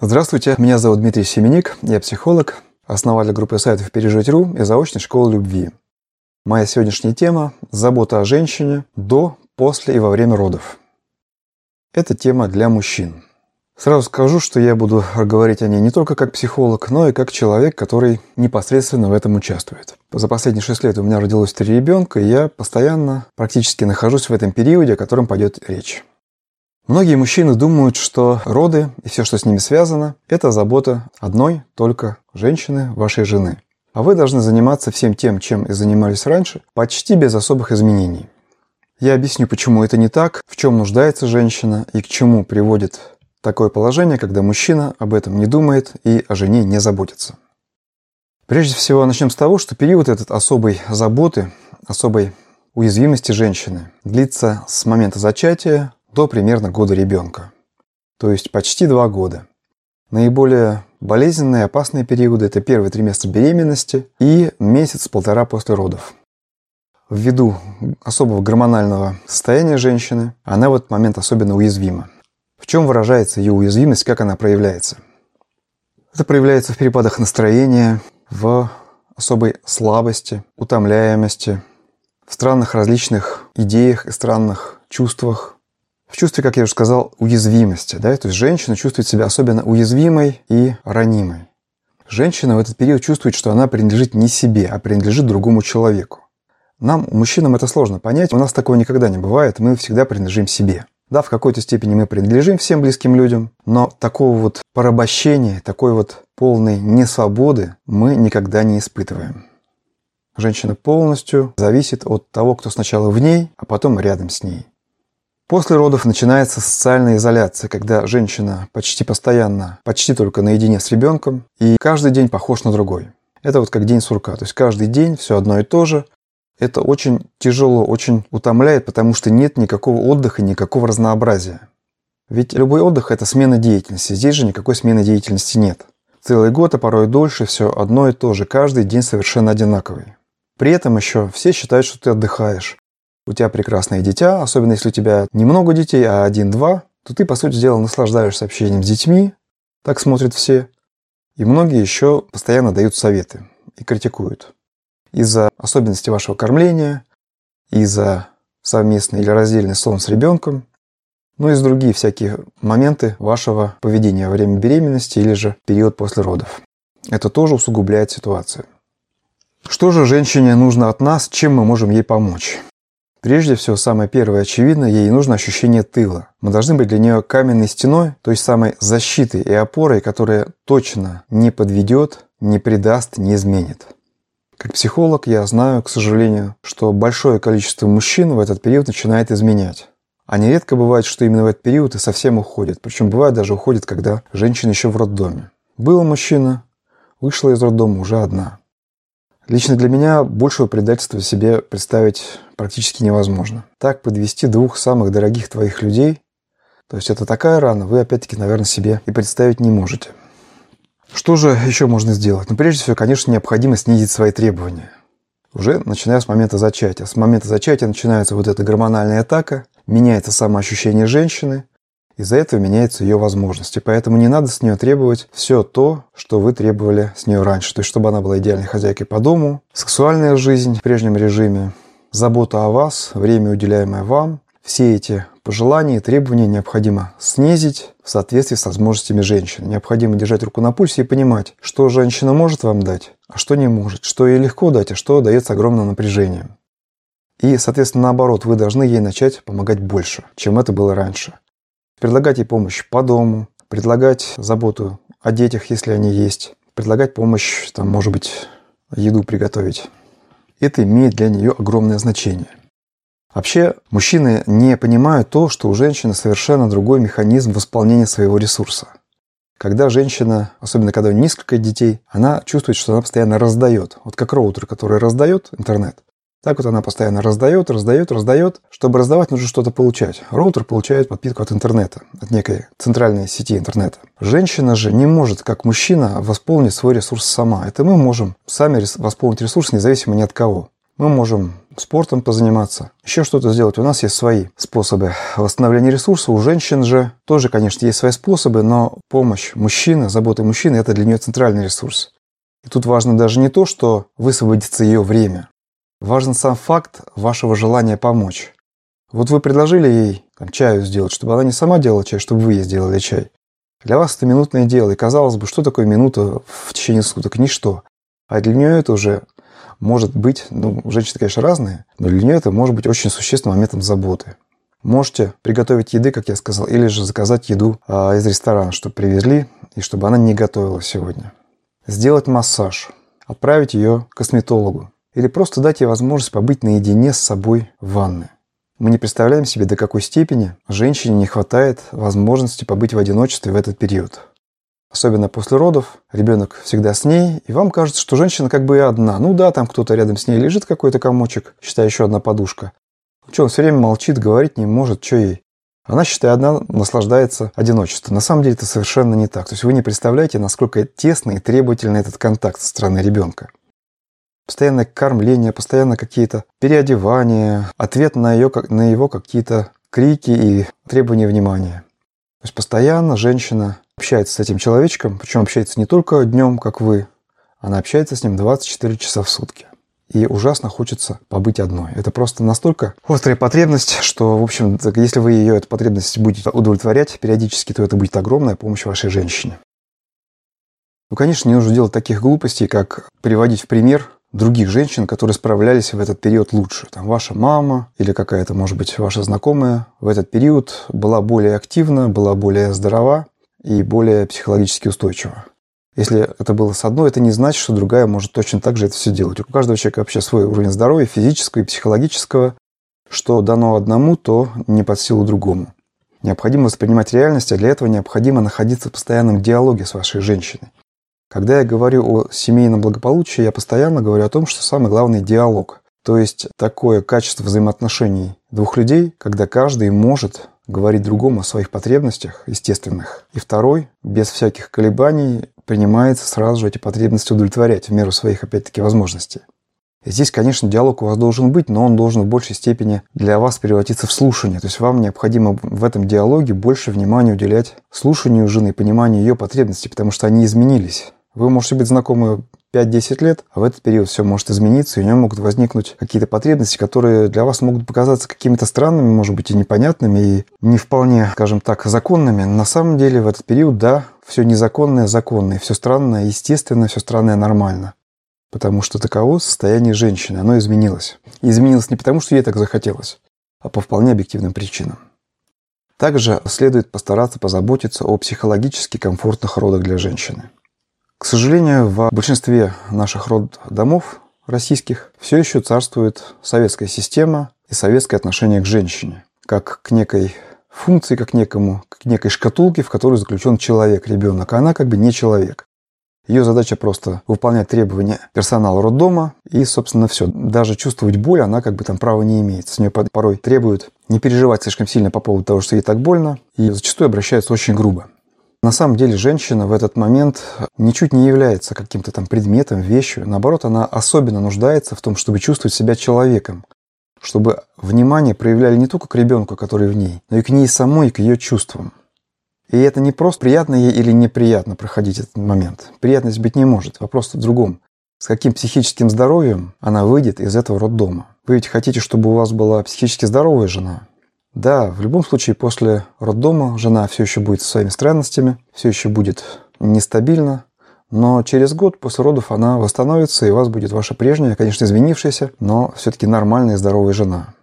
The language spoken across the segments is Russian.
Здравствуйте, меня зовут Дмитрий Семеник, я психолог, основатель группы сайтов «Пережить.ру» и заочной школы любви. Моя сегодняшняя тема – забота о женщине до, после и во время родов. Это тема для мужчин. Сразу скажу, что я буду говорить о ней не только как психолог, но и как человек, который непосредственно в этом участвует. За последние шесть лет у меня родилось три ребенка, и я постоянно практически нахожусь в этом периоде, о котором пойдет речь. Многие мужчины думают, что роды и все, что с ними связано, это забота одной только женщины, вашей жены. А вы должны заниматься всем тем, чем и занимались раньше, почти без особых изменений. Я объясню, почему это не так, в чем нуждается женщина и к чему приводит Такое положение, когда мужчина об этом не думает и о жене не заботится. Прежде всего, начнем с того, что период этот особой заботы, особой уязвимости женщины длится с момента зачатия до примерно года ребенка. То есть почти два года. Наиболее болезненные и опасные периоды – это первый триместр беременности и месяц-полтора после родов. Ввиду особого гормонального состояния женщины, она в этот момент особенно уязвима. В чем выражается ее уязвимость, как она проявляется? Это проявляется в перепадах настроения, в особой слабости, утомляемости, в странных различных идеях и странных чувствах, в чувстве, как я уже сказал, уязвимости. Да? То есть женщина чувствует себя особенно уязвимой и ранимой. Женщина в этот период чувствует, что она принадлежит не себе, а принадлежит другому человеку. Нам, мужчинам, это сложно понять. У нас такого никогда не бывает. Мы всегда принадлежим себе. Да, в какой-то степени мы принадлежим всем близким людям, но такого вот порабощения, такой вот полной несвободы мы никогда не испытываем. Женщина полностью зависит от того, кто сначала в ней, а потом рядом с ней. После родов начинается социальная изоляция, когда женщина почти постоянно, почти только наедине с ребенком, и каждый день похож на другой. Это вот как день сурка, то есть каждый день все одно и то же, это очень тяжело, очень утомляет, потому что нет никакого отдыха, никакого разнообразия. Ведь любой отдых – это смена деятельности. Здесь же никакой смены деятельности нет. Целый год, а порой дольше, все одно и то же. Каждый день совершенно одинаковый. При этом еще все считают, что ты отдыхаешь. У тебя прекрасное дитя, особенно если у тебя немного детей, а один-два, то ты, по сути дела, наслаждаешься общением с детьми, так смотрят все. И многие еще постоянно дают советы и критикуют из-за особенностей вашего кормления, из-за совместной или раздельной сон с ребенком, ну и из другие всякие моменты вашего поведения во время беременности или же период после родов. Это тоже усугубляет ситуацию. Что же женщине нужно от нас, чем мы можем ей помочь? Прежде всего, самое первое очевидно, ей нужно ощущение тыла. Мы должны быть для нее каменной стеной, той самой защитой и опорой, которая точно не подведет, не предаст, не изменит. Как психолог я знаю, к сожалению, что большое количество мужчин в этот период начинает изменять. А нередко бывает, что именно в этот период и совсем уходит. Причем бывает даже уходит, когда женщина еще в роддоме. Был мужчина, вышла из роддома уже одна. Лично для меня большего предательства себе представить практически невозможно. Так подвести двух самых дорогих твоих людей, то есть это такая рана, вы опять-таки, наверное, себе и представить не можете. Что же еще можно сделать? Ну, прежде всего, конечно, необходимо снизить свои требования. Уже начиная с момента зачатия. С момента зачатия начинается вот эта гормональная атака, меняется самоощущение женщины, из-за этого меняются ее возможности. Поэтому не надо с нее требовать все то, что вы требовали с нее раньше. То есть, чтобы она была идеальной хозяйкой по дому, сексуальная жизнь в прежнем режиме, забота о вас, время, уделяемое вам, все эти пожелания и требования необходимо снизить в соответствии с возможностями женщины. Необходимо держать руку на пульсе и понимать, что женщина может вам дать, а что не может, что ей легко дать, а что дается огромным напряжением. И, соответственно, наоборот, вы должны ей начать помогать больше, чем это было раньше. Предлагать ей помощь по дому, предлагать заботу о детях, если они есть, предлагать помощь, там, может быть, еду приготовить. Это имеет для нее огромное значение. Вообще, мужчины не понимают то, что у женщины совершенно другой механизм восполнения своего ресурса. Когда женщина, особенно когда у нее несколько детей, она чувствует, что она постоянно раздает. Вот как роутер, который раздает интернет. Так вот она постоянно раздает, раздает, раздает. Чтобы раздавать, нужно что-то получать. Роутер получает подпитку от интернета, от некой центральной сети интернета. Женщина же не может, как мужчина, восполнить свой ресурс сама. Это мы можем сами восполнить ресурс, независимо ни от кого. Мы можем спортом позаниматься, еще что-то сделать. У нас есть свои способы восстановления ресурса. У женщин же тоже, конечно, есть свои способы, но помощь мужчины, забота мужчины – это для нее центральный ресурс. И тут важно даже не то, что высвободится ее время. Важен сам факт вашего желания помочь. Вот вы предложили ей там, чаю сделать, чтобы она не сама делала чай, чтобы вы ей сделали чай. Для вас это минутное дело. И казалось бы, что такое минута в течение суток? Ничто. А для нее это уже может быть, ну, женщины, конечно, разные, но для нее это может быть очень существенным моментом заботы. Можете приготовить еды, как я сказал, или же заказать еду а, из ресторана, чтобы привезли, и чтобы она не готовила сегодня. Сделать массаж, отправить ее к косметологу, или просто дать ей возможность побыть наедине с собой в ванной. Мы не представляем себе, до какой степени женщине не хватает возможности побыть в одиночестве в этот период. Особенно после родов, ребенок всегда с ней, и вам кажется, что женщина как бы и одна. Ну да, там кто-то рядом с ней лежит, какой-то комочек, считай, еще одна подушка. Что, он все время молчит, говорить не может, что ей? Она, считай, одна наслаждается одиночеством. На самом деле это совершенно не так. То есть вы не представляете, насколько тесный и требовательный этот контакт со стороны ребенка. Постоянное кормление, постоянно какие-то переодевания, ответ на, ее, на его какие-то крики и требования внимания. То есть постоянно женщина общается с этим человечком, причем общается не только днем, как вы, она общается с ним 24 часа в сутки. И ужасно хочется побыть одной. Это просто настолько острая потребность, что, в общем, если вы ее, эту потребность будете удовлетворять периодически, то это будет огромная помощь вашей женщине. Ну, конечно, не нужно делать таких глупостей, как приводить в пример других женщин, которые справлялись в этот период лучше. Там ваша мама или какая-то, может быть, ваша знакомая в этот период была более активна, была более здорова и более психологически устойчива. Если это было с одной, это не значит, что другая может точно так же это все делать. У каждого человека вообще свой уровень здоровья, физического и психологического. Что дано одному, то не под силу другому. Необходимо воспринимать реальность, а для этого необходимо находиться в постоянном диалоге с вашей женщиной. Когда я говорю о семейном благополучии, я постоянно говорю о том, что самый главный – диалог. То есть такое качество взаимоотношений двух людей, когда каждый может говорить другому о своих потребностях естественных. И второй, без всяких колебаний, принимается сразу же эти потребности удовлетворять в меру своих, опять-таки, возможностей. И здесь, конечно, диалог у вас должен быть, но он должен в большей степени для вас превратиться в слушание. То есть вам необходимо в этом диалоге больше внимания уделять слушанию жены, пониманию ее потребностей, потому что они изменились. Вы можете быть знакомы 5-10 лет, а в этот период все может измениться, и у него могут возникнуть какие-то потребности, которые для вас могут показаться какими-то странными, может быть, и непонятными, и не вполне, скажем так, законными. На самом деле в этот период, да, все незаконное законное, все странное естественно, все странное нормально. Потому что таково состояние женщины, оно изменилось. И изменилось не потому, что ей так захотелось, а по вполне объективным причинам. Также следует постараться позаботиться о психологически комфортных родах для женщины. К сожалению, в большинстве наших роддомов российских все еще царствует советская система и советское отношение к женщине, как к некой функции, как к некому, к некой шкатулке, в которой заключен человек, ребенок, а она как бы не человек. Ее задача просто выполнять требования персонала роддома и, собственно, все. Даже чувствовать боль она как бы там права не имеет. С нее порой требуют не переживать слишком сильно по поводу того, что ей так больно, и зачастую обращаются очень грубо. На самом деле женщина в этот момент ничуть не является каким-то там предметом, вещью. Наоборот, она особенно нуждается в том, чтобы чувствовать себя человеком, чтобы внимание проявляли не только к ребенку, который в ней, но и к ней самой, и к ее чувствам. И это не просто приятно ей или неприятно проходить этот момент. Приятность быть не может. Вопрос в другом. С каким психическим здоровьем она выйдет из этого роддома? Вы ведь хотите, чтобы у вас была психически здоровая жена, да, в любом случае после роддома жена все еще будет со своими странностями, все еще будет нестабильна, но через год после родов она восстановится, и у вас будет ваша прежняя, конечно, изменившаяся, но все-таки нормальная и здоровая жена.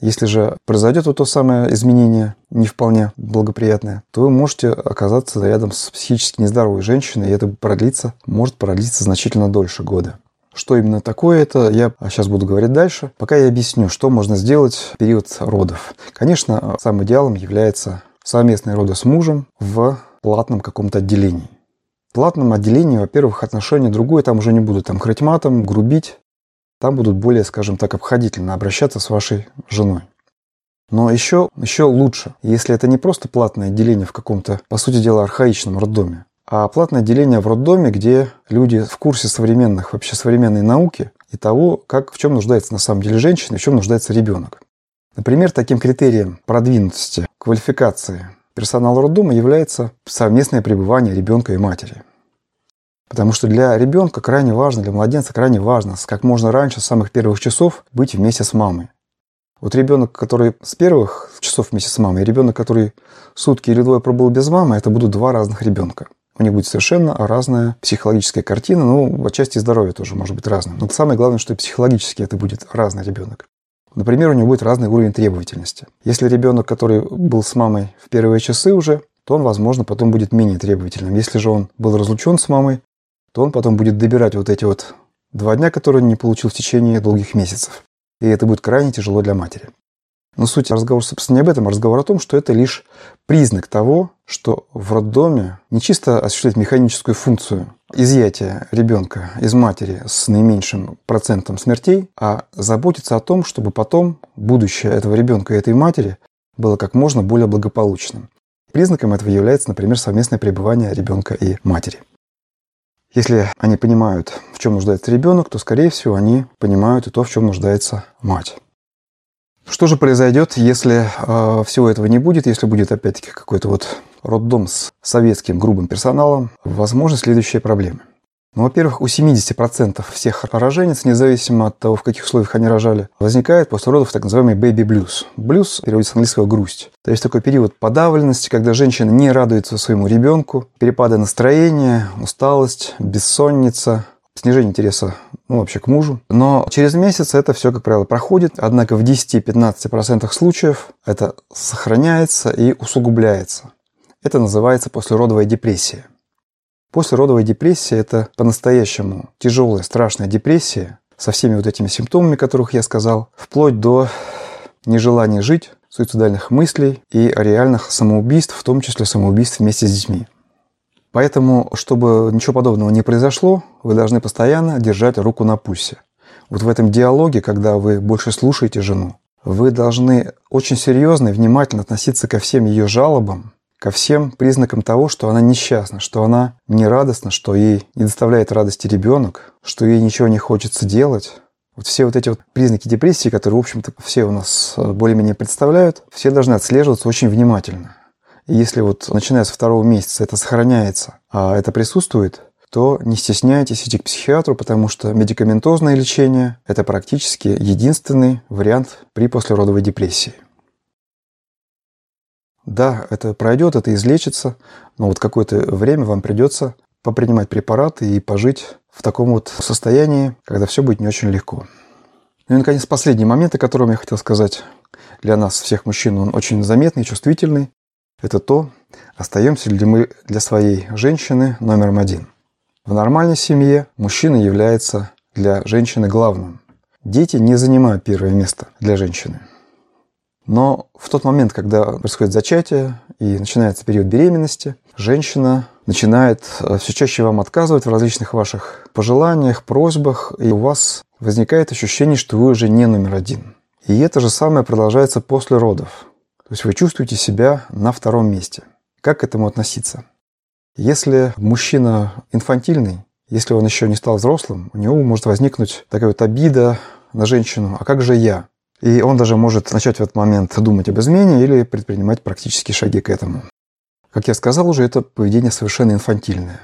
Если же произойдет вот то самое изменение, не вполне благоприятное, то вы можете оказаться рядом с психически нездоровой женщиной, и это продлится, может продлиться значительно дольше года. Что именно такое это, я сейчас буду говорить дальше. Пока я объясню, что можно сделать в период родов. Конечно, самым идеалом является совместные роды с мужем в платном каком-то отделении. В платном отделении, во-первых, отношения другое, там уже не будут там крыть матом, грубить. Там будут более, скажем так, обходительно обращаться с вашей женой. Но еще, еще лучше, если это не просто платное отделение в каком-то, по сути дела, архаичном роддоме, а платное отделение в роддоме, где люди в курсе современных, вообще современной науки, и того, как, в чем нуждается на самом деле женщина в чем нуждается ребенок. Например, таким критерием продвинутости, квалификации персонала роддома является совместное пребывание ребенка и матери. Потому что для ребенка крайне важно, для младенца крайне важно как можно раньше, с самых первых часов быть вместе с мамой. Вот ребенок, который с первых часов вместе с мамой, и ребенок, который сутки или двое пробыл без мамы, это будут два разных ребенка. У них будет совершенно разная психологическая картина, ну, отчасти здоровье тоже может быть разным. Но самое главное, что психологически это будет разный ребенок. Например, у него будет разный уровень требовательности. Если ребенок, который был с мамой в первые часы уже, то он, возможно, потом будет менее требовательным. Если же он был разлучен с мамой, то он потом будет добирать вот эти вот два дня, которые он не получил в течение долгих месяцев. И это будет крайне тяжело для матери. Но суть разговора, собственно, не об этом, а разговор о том, что это лишь признак того, что в роддоме не чисто осуществлять механическую функцию изъятия ребенка из матери с наименьшим процентом смертей, а заботиться о том, чтобы потом будущее этого ребенка и этой матери было как можно более благополучным. Признаком этого является, например, совместное пребывание ребенка и матери. Если они понимают, в чем нуждается ребенок, то, скорее всего, они понимают и то, в чем нуждается мать. Что же произойдет, если э, всего этого не будет, если будет опять-таки какой-то вот роддом с советским грубым персоналом? Возможно, следующие проблемы. Ну, во-первых, у 70% всех роженец, независимо от того, в каких условиях они рожали, возникает после родов так называемый baby blues. Блюз переводится с английского грусть. То есть такой период подавленности, когда женщина не радуется своему ребенку, перепады настроения, усталость, бессонница, снижение интереса ну, вообще к мужу. Но через месяц это все, как правило, проходит. Однако в 10-15% случаев это сохраняется и усугубляется. Это называется послеродовая депрессия. Послеродовая депрессия – это по-настоящему тяжелая, страшная депрессия со всеми вот этими симптомами, которых я сказал, вплоть до нежелания жить, суицидальных мыслей и реальных самоубийств, в том числе самоубийств вместе с детьми. Поэтому, чтобы ничего подобного не произошло, вы должны постоянно держать руку на пульсе. Вот в этом диалоге, когда вы больше слушаете жену, вы должны очень серьезно и внимательно относиться ко всем ее жалобам, ко всем признакам того, что она несчастна, что она не радостна, что ей не доставляет радости ребенок, что ей ничего не хочется делать. Вот все вот эти вот признаки депрессии, которые, в общем-то, все у нас э, более-менее представляют, все должны отслеживаться очень внимательно. Если вот начиная с второго месяца это сохраняется, а это присутствует, то не стесняйтесь идти к психиатру, потому что медикаментозное лечение – это практически единственный вариант при послеродовой депрессии. Да, это пройдет, это излечится, но вот какое-то время вам придется попринимать препараты и пожить в таком вот состоянии, когда все будет не очень легко. Ну и, наконец, последний момент, о котором я хотел сказать. Для нас, всех мужчин, он очень заметный, чувствительный. Это то, остаемся ли мы для своей женщины номером один. В нормальной семье мужчина является для женщины главным. Дети не занимают первое место для женщины. Но в тот момент, когда происходит зачатие и начинается период беременности, женщина начинает э, все чаще вам отказывать в различных ваших пожеланиях, просьбах, и у вас возникает ощущение, что вы уже не номер один. И это же самое продолжается после родов. То есть вы чувствуете себя на втором месте. Как к этому относиться? Если мужчина инфантильный, если он еще не стал взрослым, у него может возникнуть такая вот обида на женщину. А как же я? И он даже может начать в этот момент думать об измене или предпринимать практические шаги к этому. Как я сказал уже, это поведение совершенно инфантильное.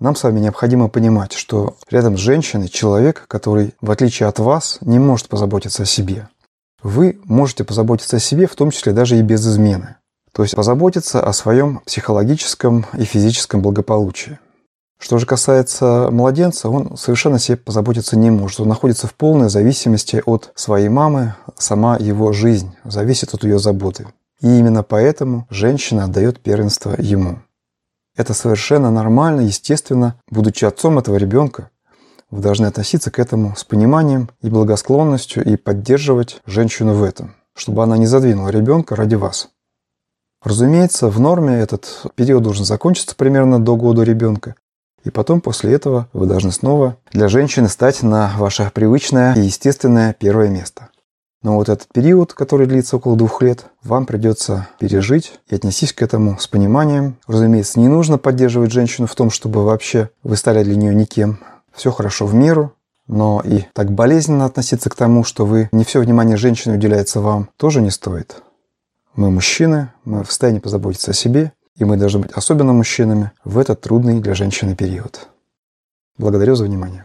Нам с вами необходимо понимать, что рядом с женщиной человек, который, в отличие от вас, не может позаботиться о себе. Вы можете позаботиться о себе, в том числе даже и без измены. То есть позаботиться о своем психологическом и физическом благополучии. Что же касается младенца, он совершенно себе позаботиться не может. Он находится в полной зависимости от своей мамы. Сама его жизнь зависит от ее заботы. И именно поэтому женщина отдает первенство ему. Это совершенно нормально, естественно. Будучи отцом этого ребенка, вы должны относиться к этому с пониманием и благосклонностью и поддерживать женщину в этом, чтобы она не задвинула ребенка ради вас. Разумеется, в норме этот период должен закончиться примерно до года ребенка, и потом после этого вы должны снова для женщины стать на ваше привычное и естественное первое место. Но вот этот период, который длится около двух лет, вам придется пережить и отнестись к этому с пониманием. Разумеется, не нужно поддерживать женщину в том, чтобы вообще вы стали для нее никем. Все хорошо в меру. Но и так болезненно относиться к тому, что вы не все внимание женщины уделяется вам, тоже не стоит. Мы мужчины, мы в состоянии позаботиться о себе, и мы должны быть особенно мужчинами в этот трудный для женщины период. Благодарю за внимание.